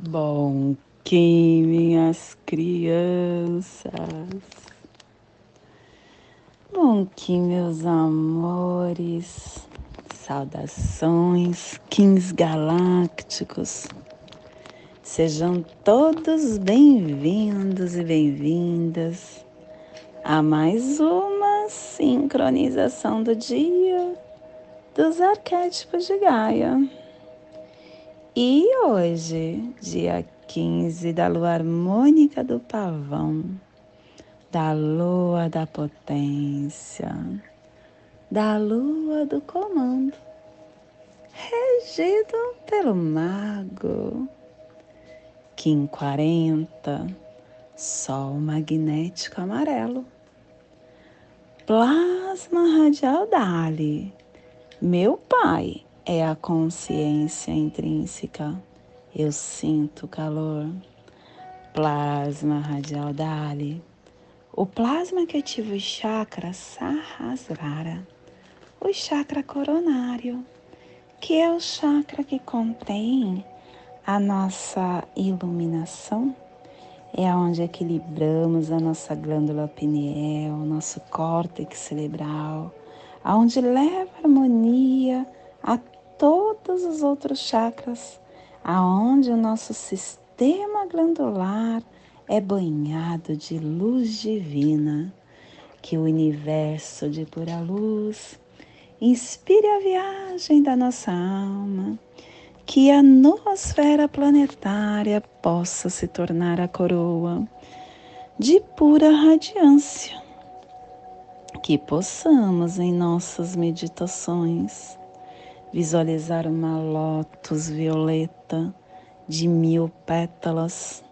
Bom que minhas crianças, bom que meus amores, saudações, kings galácticos, sejam todos bem-vindos e bem-vindas a mais uma sincronização do dia dos arquétipos de Gaia. E hoje, dia 15 da lua harmônica do pavão, da lua da potência, da lua do comando, regido pelo mago. Kim 40, sol magnético amarelo, plasma radial Dali, meu pai é a consciência intrínseca. Eu sinto calor. Plasma radial Dali. O plasma que ativa o chakra Sahasrara, o chakra coronário, que é o chakra que contém a nossa iluminação, é onde equilibramos a nossa glândula pineal, nosso córtex cerebral, aonde leva harmonia a todos os outros chakras, aonde o nosso sistema glandular é banhado de luz divina, que o universo de pura luz inspire a viagem da nossa alma, que a nosfera planetária possa se tornar a coroa de pura radiância, que possamos em nossas meditações visualizar uma lótus violeta de mil pétalas.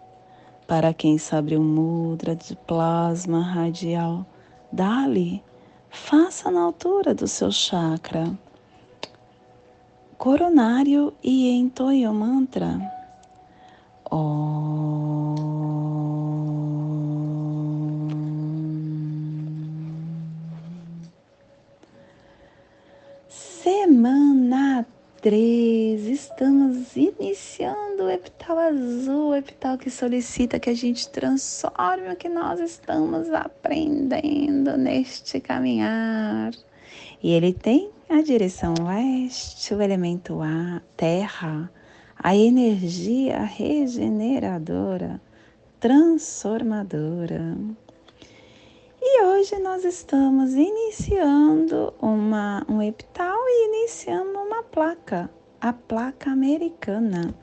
Para quem sabe o mudra de plasma radial, dali, faça na altura do seu chakra coronário e entoie o mantra. Semana 3, estamos iniciando o epital azul, o epital que solicita que a gente transforme o que nós estamos aprendendo neste caminhar. E ele tem a direção oeste, o elemento ar, terra, a energia regeneradora, transformadora. E hoje nós estamos iniciando uma, um epital e iniciando uma placa, a placa americana,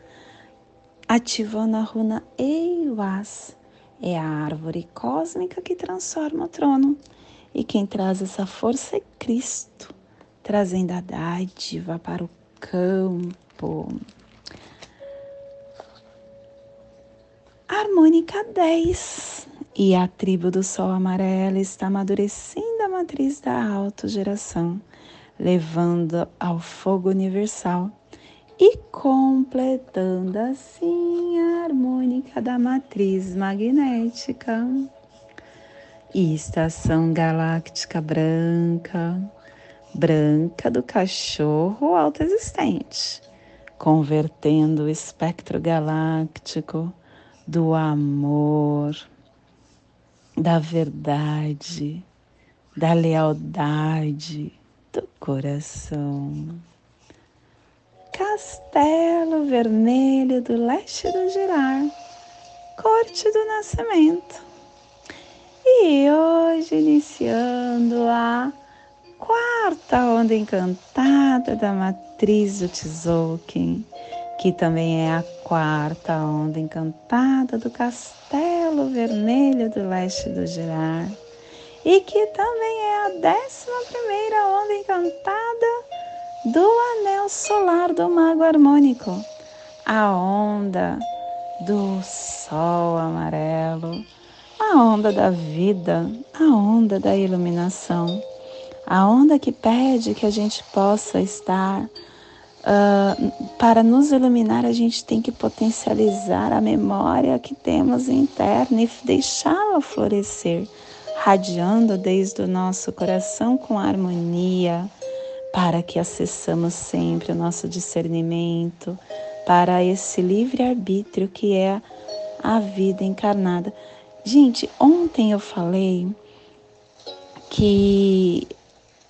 ativando a runa Eiwas. É a árvore cósmica que transforma o trono. E quem traz essa força é Cristo, trazendo a dádiva para o campo. Harmônica 10 e a tribo do Sol Amarelo está amadurecendo a matriz da autogeração, levando ao fogo universal e completando assim a harmônica da matriz magnética. E estação galáctica branca, branca do cachorro autoexistente, convertendo o espectro galáctico do amor da verdade, da lealdade do coração. Castelo Vermelho do Leste do Girar, Corte do Nascimento. E hoje iniciando a quarta onda encantada da matriz do Tzolk'in que também é a quarta onda encantada do Castelo Vermelho do Leste do Girar, e que também é a décima primeira onda encantada do Anel Solar do Mago Harmônico, a onda do Sol Amarelo, a onda da vida, a onda da iluminação, a onda que pede que a gente possa estar Uh, para nos iluminar, a gente tem que potencializar a memória que temos interna e deixá-la florescer, radiando desde o nosso coração com harmonia, para que acessamos sempre o nosso discernimento, para esse livre-arbítrio que é a vida encarnada. Gente, ontem eu falei que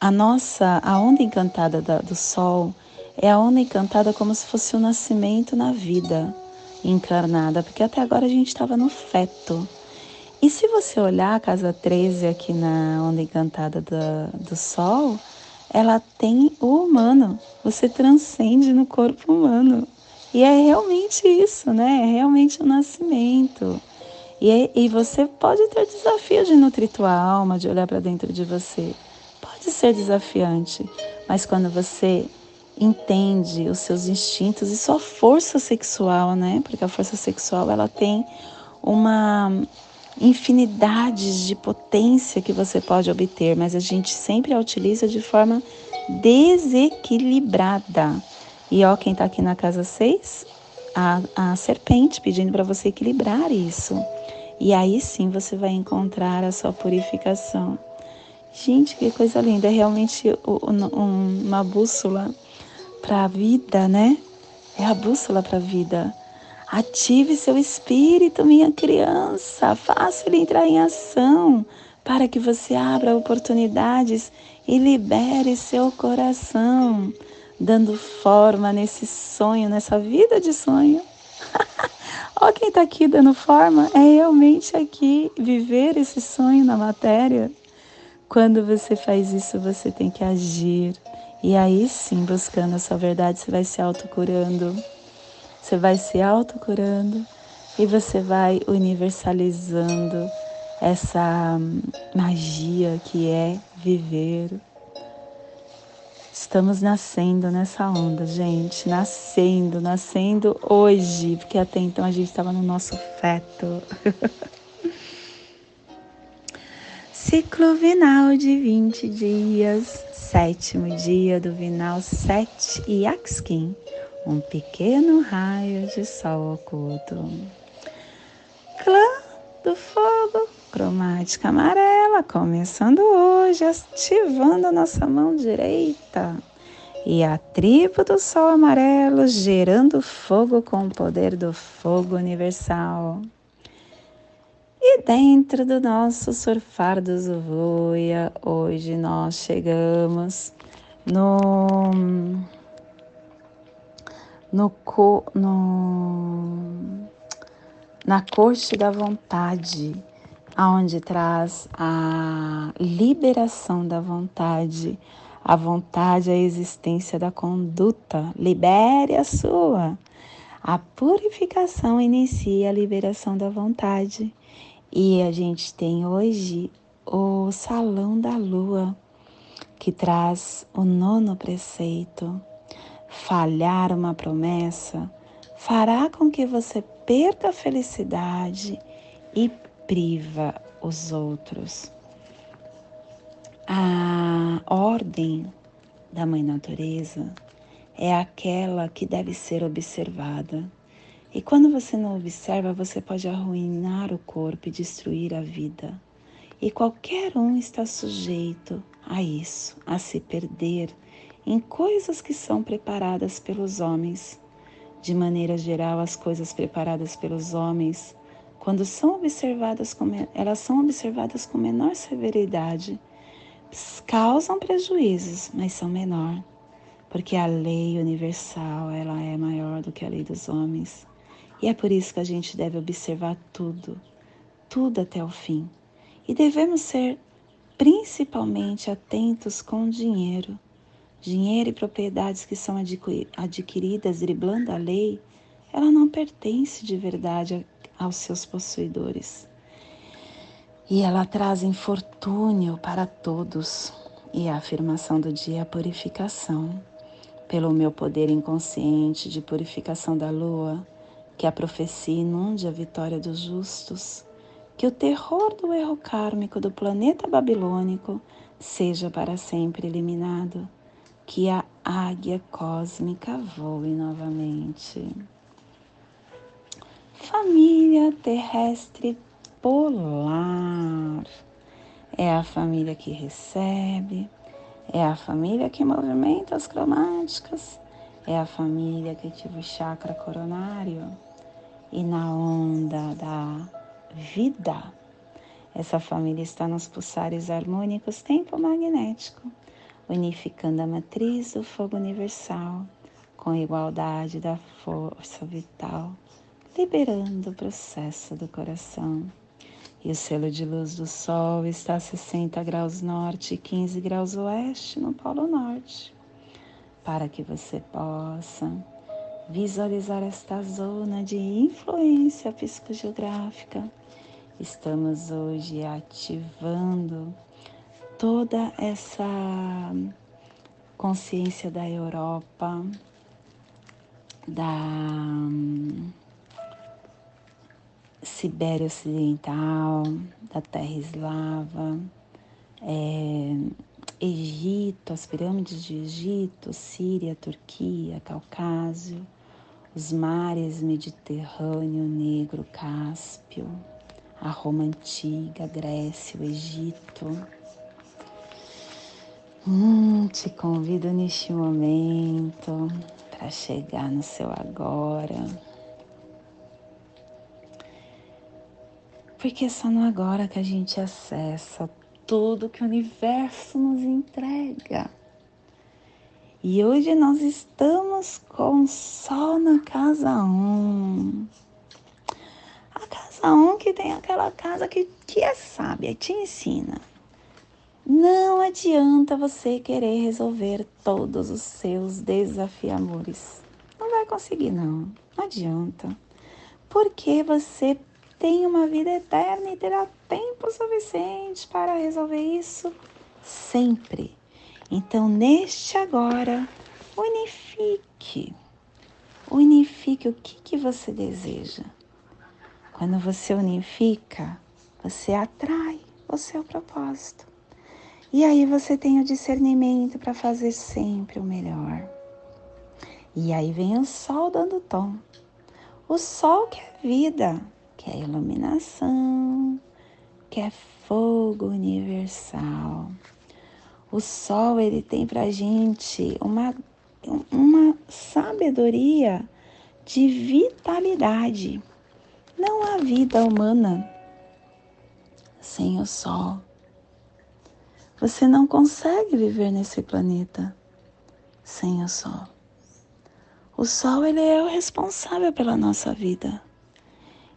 a nossa, a onda encantada da, do sol é a onda encantada como se fosse o nascimento na vida encarnada, porque até agora a gente estava no feto. E se você olhar a casa 13 aqui na onda encantada do, do sol, ela tem o humano, você transcende no corpo humano. E é realmente isso, né? É realmente o nascimento. E, e você pode ter desafio de nutrir tua alma, de olhar para dentro de você. Pode ser desafiante, mas quando você entende os seus instintos e sua força sexual, né? Porque a força sexual ela tem uma infinidade de potência que você pode obter, mas a gente sempre a utiliza de forma desequilibrada. E ó, quem está aqui na casa 6, a, a serpente pedindo para você equilibrar isso. E aí sim você vai encontrar a sua purificação. Gente, que coisa linda! É realmente uma bússola para a vida, né? É a bússola para a vida. Ative seu espírito, minha criança. Faça ele entrar em ação para que você abra oportunidades e libere seu coração, dando forma nesse sonho, nessa vida de sonho. Ó, quem está aqui dando forma é realmente aqui viver esse sonho na matéria. Quando você faz isso, você tem que agir. E aí sim, buscando a sua verdade, você vai se autocurando. Você vai se autocurando e você vai universalizando essa magia que é viver Estamos nascendo nessa onda, gente. Nascendo, nascendo hoje, porque até então a gente estava no nosso feto. Ciclo vinal de 20 dias, sétimo dia do vinal 7 e Axkin, um pequeno raio de sol oculto. Clã do fogo, cromática amarela, começando hoje, ativando a nossa mão direita. E a tribo do sol amarelo gerando fogo com o poder do fogo universal. Dentro do nosso surfar do Zuvuia, hoje nós chegamos no no, no na corte da vontade aonde traz a liberação da vontade, a vontade, a existência da conduta. Libere a sua. A purificação inicia a liberação da vontade. E a gente tem hoje o Salão da Lua, que traz o nono preceito. Falhar uma promessa fará com que você perca a felicidade e priva os outros. A ordem da Mãe Natureza é aquela que deve ser observada. E quando você não observa, você pode arruinar o corpo e destruir a vida. E qualquer um está sujeito a isso, a se perder em coisas que são preparadas pelos homens. De maneira geral, as coisas preparadas pelos homens quando são observadas com, elas são observadas com menor severidade, causam prejuízos, mas são menor, porque a lei universal ela é maior do que a lei dos homens. E é por isso que a gente deve observar tudo, tudo até o fim. E devemos ser principalmente atentos com o dinheiro. Dinheiro e propriedades que são adquiridas driblando a lei, ela não pertence de verdade aos seus possuidores. E ela traz infortúnio para todos. E a afirmação do dia é a purificação. Pelo meu poder inconsciente de purificação da lua, que a profecia inunde a vitória dos justos, que o terror do erro kármico do planeta babilônico seja para sempre eliminado, que a águia cósmica voe novamente. Família terrestre polar é a família que recebe, É a família que movimenta as cromáticas, é a família que ativa o chakra coronário. E na onda da vida, essa família está nos pulsares harmônicos tempo magnético, unificando a matriz do fogo universal com igualdade da força vital, liberando o processo do coração. E o selo de luz do Sol está a 60 graus norte e 15 graus oeste no Polo Norte, para que você possa visualizar esta zona de influência psicogeográfica. Estamos hoje ativando toda essa consciência da Europa, da Sibéria Ocidental, da Terra Eslava, é, Egito, as pirâmides de Egito, Síria, Turquia, Caucásio, os mares Mediterrâneo, Negro, Cáspio, a Roma Antiga, Grécia, o Egito. Hum, te convido neste momento para chegar no seu agora Porque é só no agora que a gente acessa tudo que o universo nos entrega. E hoje nós estamos com Sol na casa 1. A casa 1 que tem aquela casa que, que é sábia, te ensina. Não adianta você querer resolver todos os seus desafiamores. Não vai conseguir, não. Não adianta. Porque você tem uma vida eterna e terá tempo suficiente para resolver isso sempre. Então, neste agora, unifique. Unifique o que, que você deseja. Quando você unifica, você atrai o seu propósito. E aí você tem o discernimento para fazer sempre o melhor. E aí vem o sol dando tom. O sol que é vida, que é iluminação, que é fogo universal. O sol ele tem para gente uma, uma sabedoria de vitalidade. Não há vida humana sem o sol. Você não consegue viver nesse planeta sem o sol. O sol ele é o responsável pela nossa vida.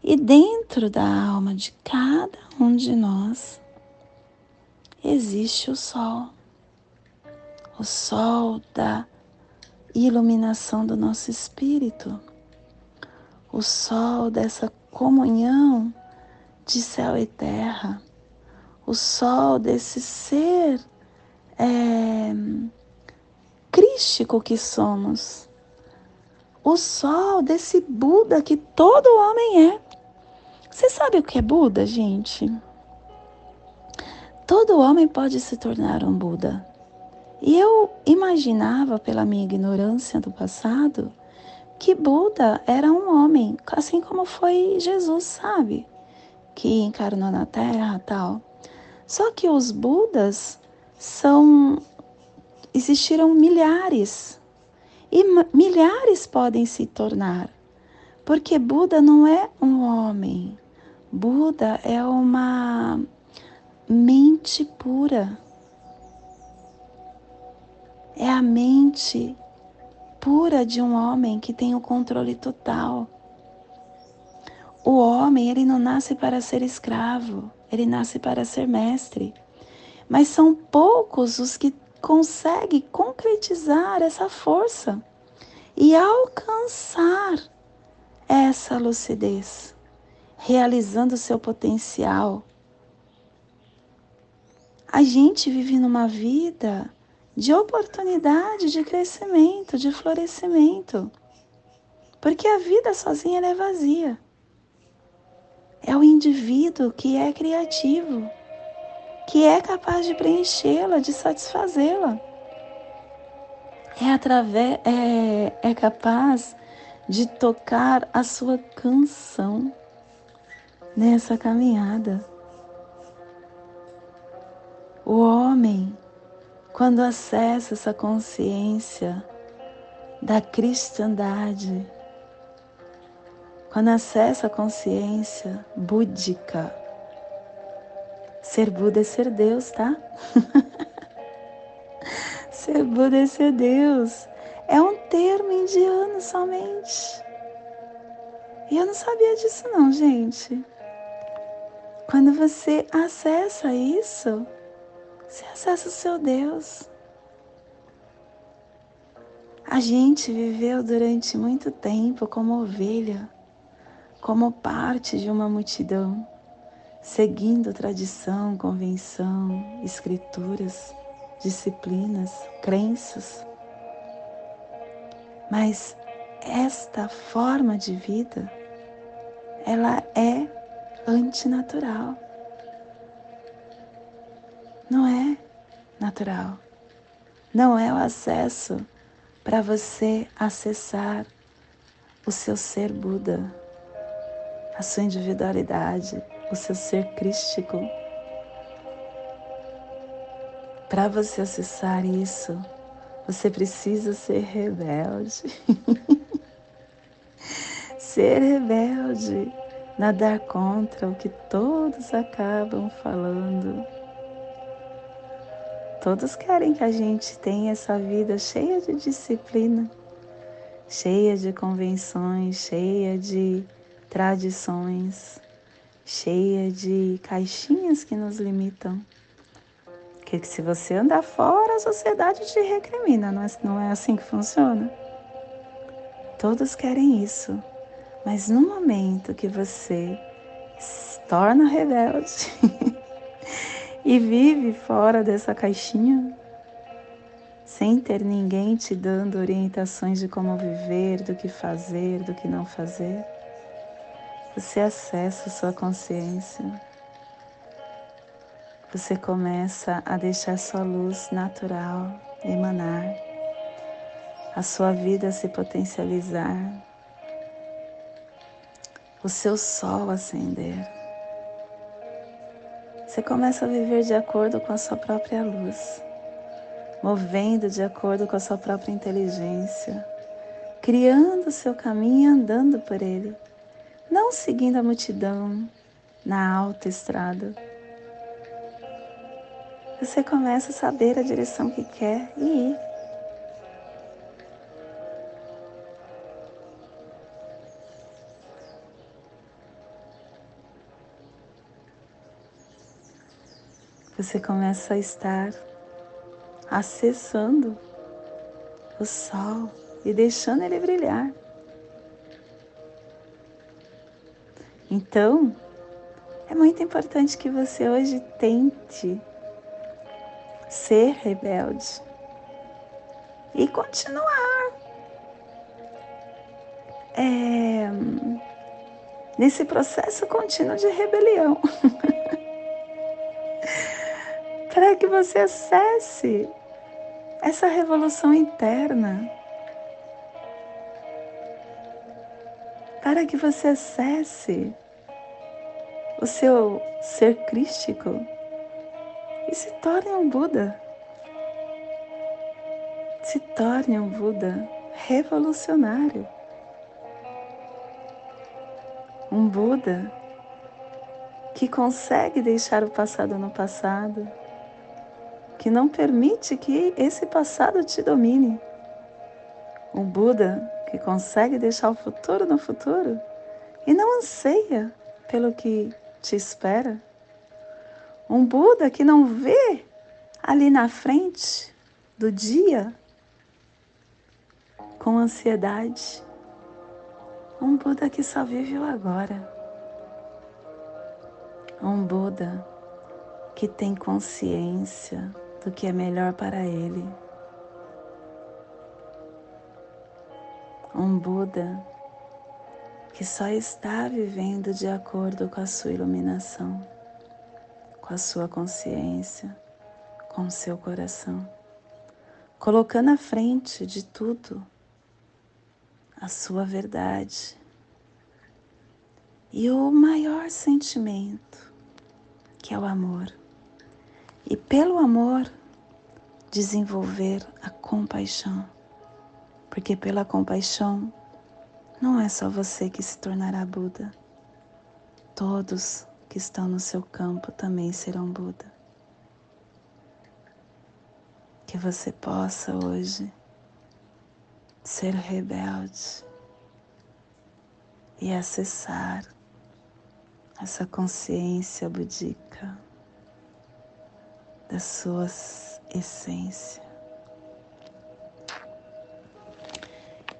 E dentro da alma de cada um de nós existe o sol. O sol da iluminação do nosso espírito. O sol dessa comunhão de céu e terra. O sol desse ser é, crístico que somos. O sol desse Buda que todo homem é. Você sabe o que é Buda, gente? Todo homem pode se tornar um Buda. E eu imaginava, pela minha ignorância do passado, que Buda era um homem, assim como foi Jesus, sabe? Que encarnou na Terra tal. Só que os Budas são. Existiram milhares. E milhares podem se tornar. Porque Buda não é um homem. Buda é uma mente pura. É a mente pura de um homem que tem o controle total. O homem, ele não nasce para ser escravo, ele nasce para ser mestre. Mas são poucos os que conseguem concretizar essa força e alcançar essa lucidez realizando seu potencial. A gente vive numa vida de oportunidade, de crescimento, de florescimento. Porque a vida sozinha é vazia. É o indivíduo que é criativo, que é capaz de preenchê-la, de satisfazê-la. É através é, é capaz de tocar a sua canção nessa caminhada. O homem, quando acessa essa consciência da cristandade, quando acessa a consciência búdica, ser Buda é ser Deus, tá? ser Buda é ser Deus. É um termo indiano somente. E eu não sabia disso não, gente. Quando você acessa isso, você acessa o seu Deus. A gente viveu durante muito tempo como ovelha, como parte de uma multidão, seguindo tradição, convenção, escrituras, disciplinas, crenças. Mas esta forma de vida, ela é antinatural. Não é natural. Não é o acesso para você acessar o seu ser Buda, a sua individualidade, o seu ser crístico. Para você acessar isso, você precisa ser rebelde. ser rebelde, nadar contra o que todos acabam falando. Todos querem que a gente tenha essa vida cheia de disciplina, cheia de convenções, cheia de tradições, cheia de caixinhas que nos limitam que se você andar fora, a sociedade te recrimina, não é, não é assim que funciona? Todos querem isso, mas no momento que você se torna rebelde e vive fora dessa caixinha, sem ter ninguém te dando orientações de como viver, do que fazer, do que não fazer, você acessa sua consciência. Você começa a deixar sua luz natural emanar, a sua vida se potencializar, o seu sol acender. Você começa a viver de acordo com a sua própria luz, movendo de acordo com a sua própria inteligência, criando o seu caminho e andando por ele, não seguindo a multidão na alta estrada você começa a saber a direção que quer e ir. Você começa a estar acessando o sol e deixando ele brilhar. Então, é muito importante que você hoje tente ser rebelde e continuar é, nesse processo contínuo de rebelião. Para que você acesse essa revolução interna. Para que você acesse o seu ser crístico e se torne um Buda. Se torne um Buda revolucionário. Um Buda que consegue deixar o passado no passado, que não permite que esse passado te domine. Um Buda que consegue deixar o futuro no futuro e não anseia pelo que te espera. Um Buda que não vê ali na frente do dia com ansiedade. Um Buda que só vive o agora. Um Buda que tem consciência do que é melhor para ele. Um Buda que só está vivendo de acordo com a sua iluminação com a sua consciência, com o seu coração, colocando à frente de tudo a sua verdade e o maior sentimento, que é o amor. E pelo amor, desenvolver a compaixão, porque pela compaixão não é só você que se tornará Buda, todos que estão no seu campo também serão Buda. Que você possa hoje ser rebelde e acessar essa consciência budica da sua essência.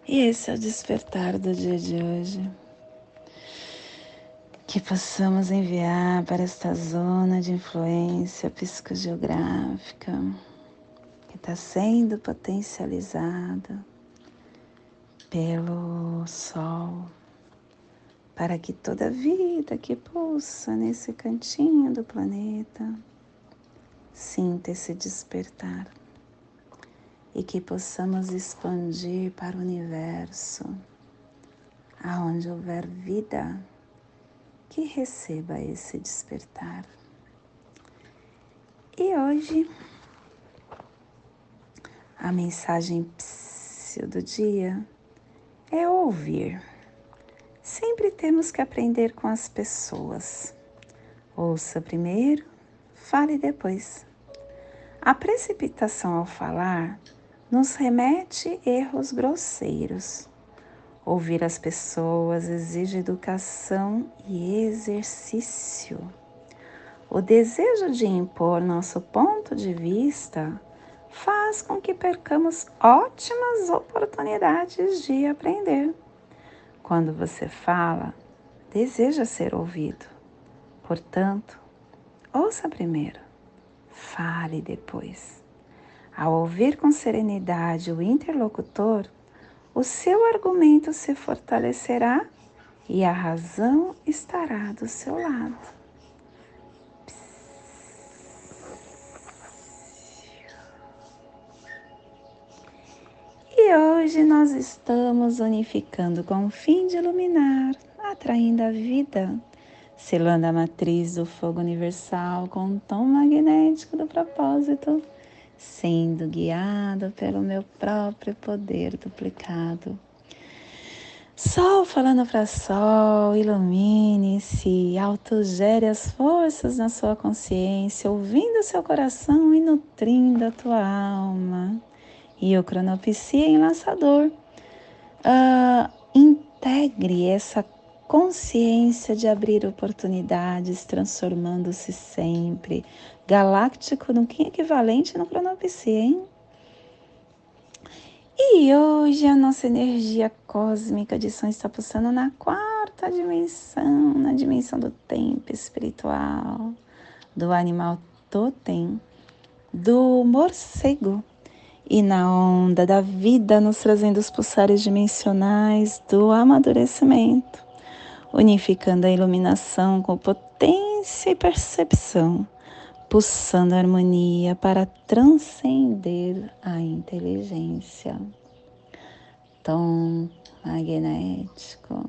E esse é o despertar do dia de hoje. Que possamos enviar para esta zona de influência psicogeográfica que está sendo potencializada pelo Sol, para que toda vida que pulsa nesse cantinho do planeta sinta esse despertar e que possamos expandir para o universo, aonde houver vida, que receba esse despertar. E hoje, a mensagem do dia é ouvir. Sempre temos que aprender com as pessoas. Ouça primeiro, fale depois. A precipitação ao falar nos remete erros grosseiros. Ouvir as pessoas exige educação e exercício. O desejo de impor nosso ponto de vista faz com que percamos ótimas oportunidades de aprender. Quando você fala, deseja ser ouvido. Portanto, ouça primeiro, fale depois. Ao ouvir com serenidade o interlocutor, o seu argumento se fortalecerá e a razão estará do seu lado. E hoje nós estamos unificando com o fim de iluminar, atraindo a vida, selando a matriz do fogo universal com o tom magnético do propósito sendo guiado pelo meu próprio poder duplicado. Sol falando para Sol, ilumine-se, autogere as forças na sua consciência, ouvindo seu coração e nutrindo a tua alma. E o cronopsia enlaçador, uh, integre essa consciência de abrir oportunidades, transformando-se sempre. Galáctico no que equivalente no cronopsia, hein? E hoje a nossa energia cósmica de som está pulsando na quarta dimensão, na dimensão do tempo espiritual, do animal totem, do morcego e na onda da vida nos trazendo os pulsares dimensionais do amadurecimento unificando a iluminação com potência e percepção, pulsando a harmonia para transcender a inteligência. Tom magnético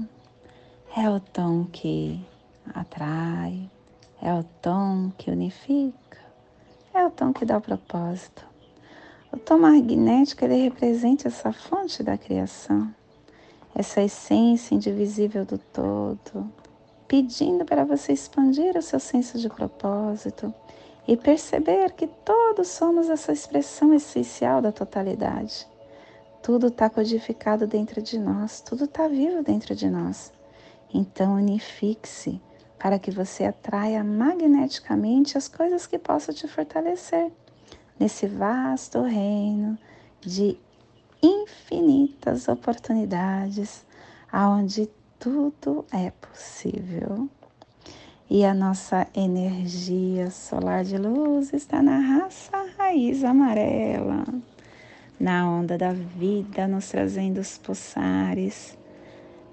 é o tom que atrai, é o tom que unifica, é o tom que dá o propósito. O tom magnético ele representa essa fonte da criação essa essência indivisível do todo, pedindo para você expandir o seu senso de propósito e perceber que todos somos essa expressão essencial da totalidade. Tudo está codificado dentro de nós, tudo está vivo dentro de nós. Então, unifique-se para que você atraia magneticamente as coisas que possam te fortalecer nesse vasto reino de infinitas oportunidades aonde tudo é possível. E a nossa energia solar de luz está na raça raiz amarela, na onda da vida, nos trazendo os pulsares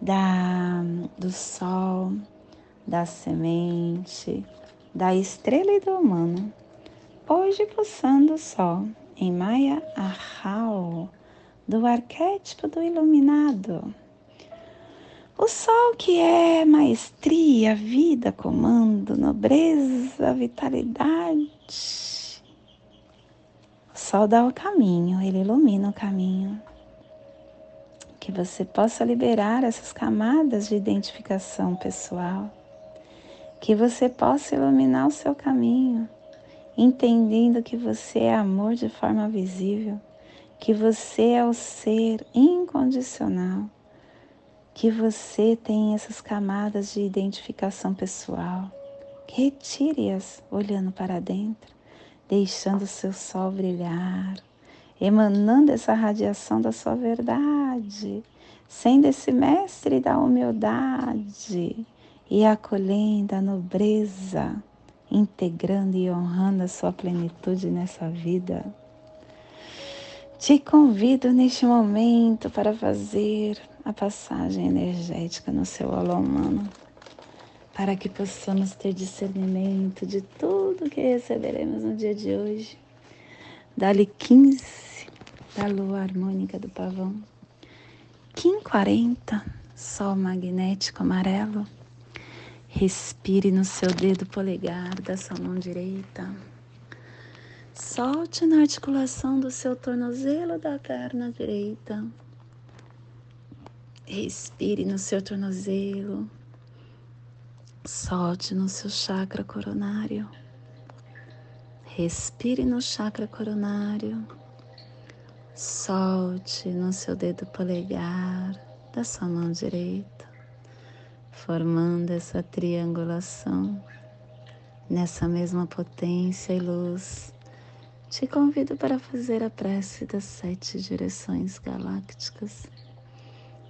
da, do sol, da semente, da estrela e do humano. Hoje pulsando o sol em Maya Ahau, do arquétipo do iluminado. O sol que é maestria, vida, comando, nobreza, vitalidade. O sol dá o caminho, ele ilumina o caminho. Que você possa liberar essas camadas de identificação pessoal. Que você possa iluminar o seu caminho, entendendo que você é amor de forma visível, que você é o ser incondicional, que você tem essas camadas de identificação pessoal. Retire-as olhando para dentro deixando o seu sol brilhar, emanando essa radiação da sua verdade, sendo esse mestre da humildade e acolhendo a nobreza, integrando e honrando a sua plenitude nessa vida. Te convido neste momento para fazer a passagem energética no seu alô humano para que possamos ter discernimento de tudo que receberemos no dia de hoje. Dali 15 da lua harmônica do pavão. Kim 40, sol magnético amarelo. Respire no seu dedo polegar da sua mão direita. Solte na articulação do seu tornozelo da perna direita. Respire no seu tornozelo Solte no seu chakra coronário. Respire no chakra coronário. Solte no seu dedo polegar da sua mão direita, formando essa triangulação nessa mesma potência e luz. Te convido para fazer a prece das sete direções galácticas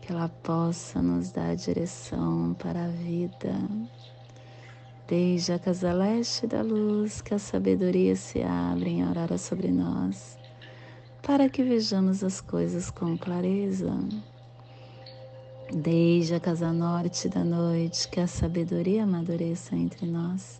que ela possa nos dar direção para a vida. Desde a casa leste da luz, que a sabedoria se abre em aurora sobre nós, para que vejamos as coisas com clareza. Desde a casa norte da noite, que a sabedoria amadureça entre nós,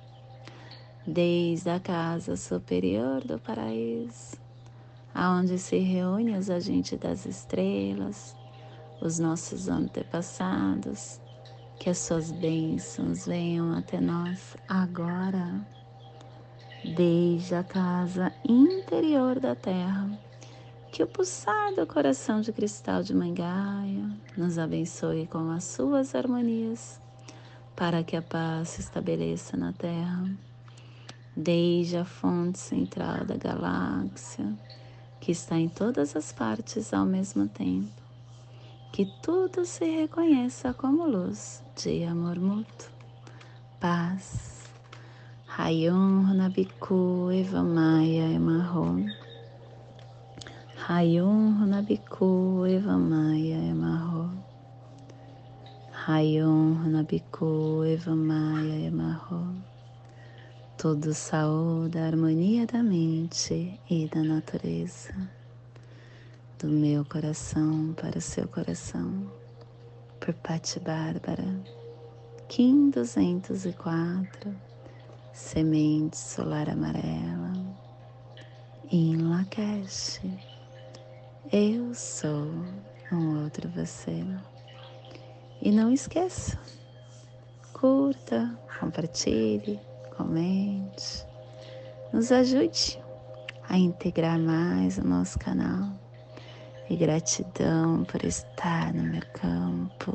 Desde a casa superior do paraíso, aonde se reúnem os agentes das estrelas, os nossos antepassados, que as suas bênçãos venham até nós agora, desde a casa interior da terra. Que o pulsar do coração de cristal de Mangaia nos abençoe com as suas harmonias, para que a paz se estabeleça na terra, desde a fonte central da galáxia, que está em todas as partes ao mesmo tempo que tudo se reconheça como luz de amor mútuo, paz. Rayon Runabiku Evamaya Emarro. Rayon Runabiku Evamaya Emarro. Rayon Runabiku Evamaya Emarro. Todo saúde, a harmonia da mente e da natureza do meu coração para o seu coração, por Pati Bárbara, Kim 204, Semente Solar Amarela, em Lakesh, eu sou um outro você. E não esqueça, curta, compartilhe, comente, nos ajude a integrar mais o nosso canal e gratidão por estar no meu campo.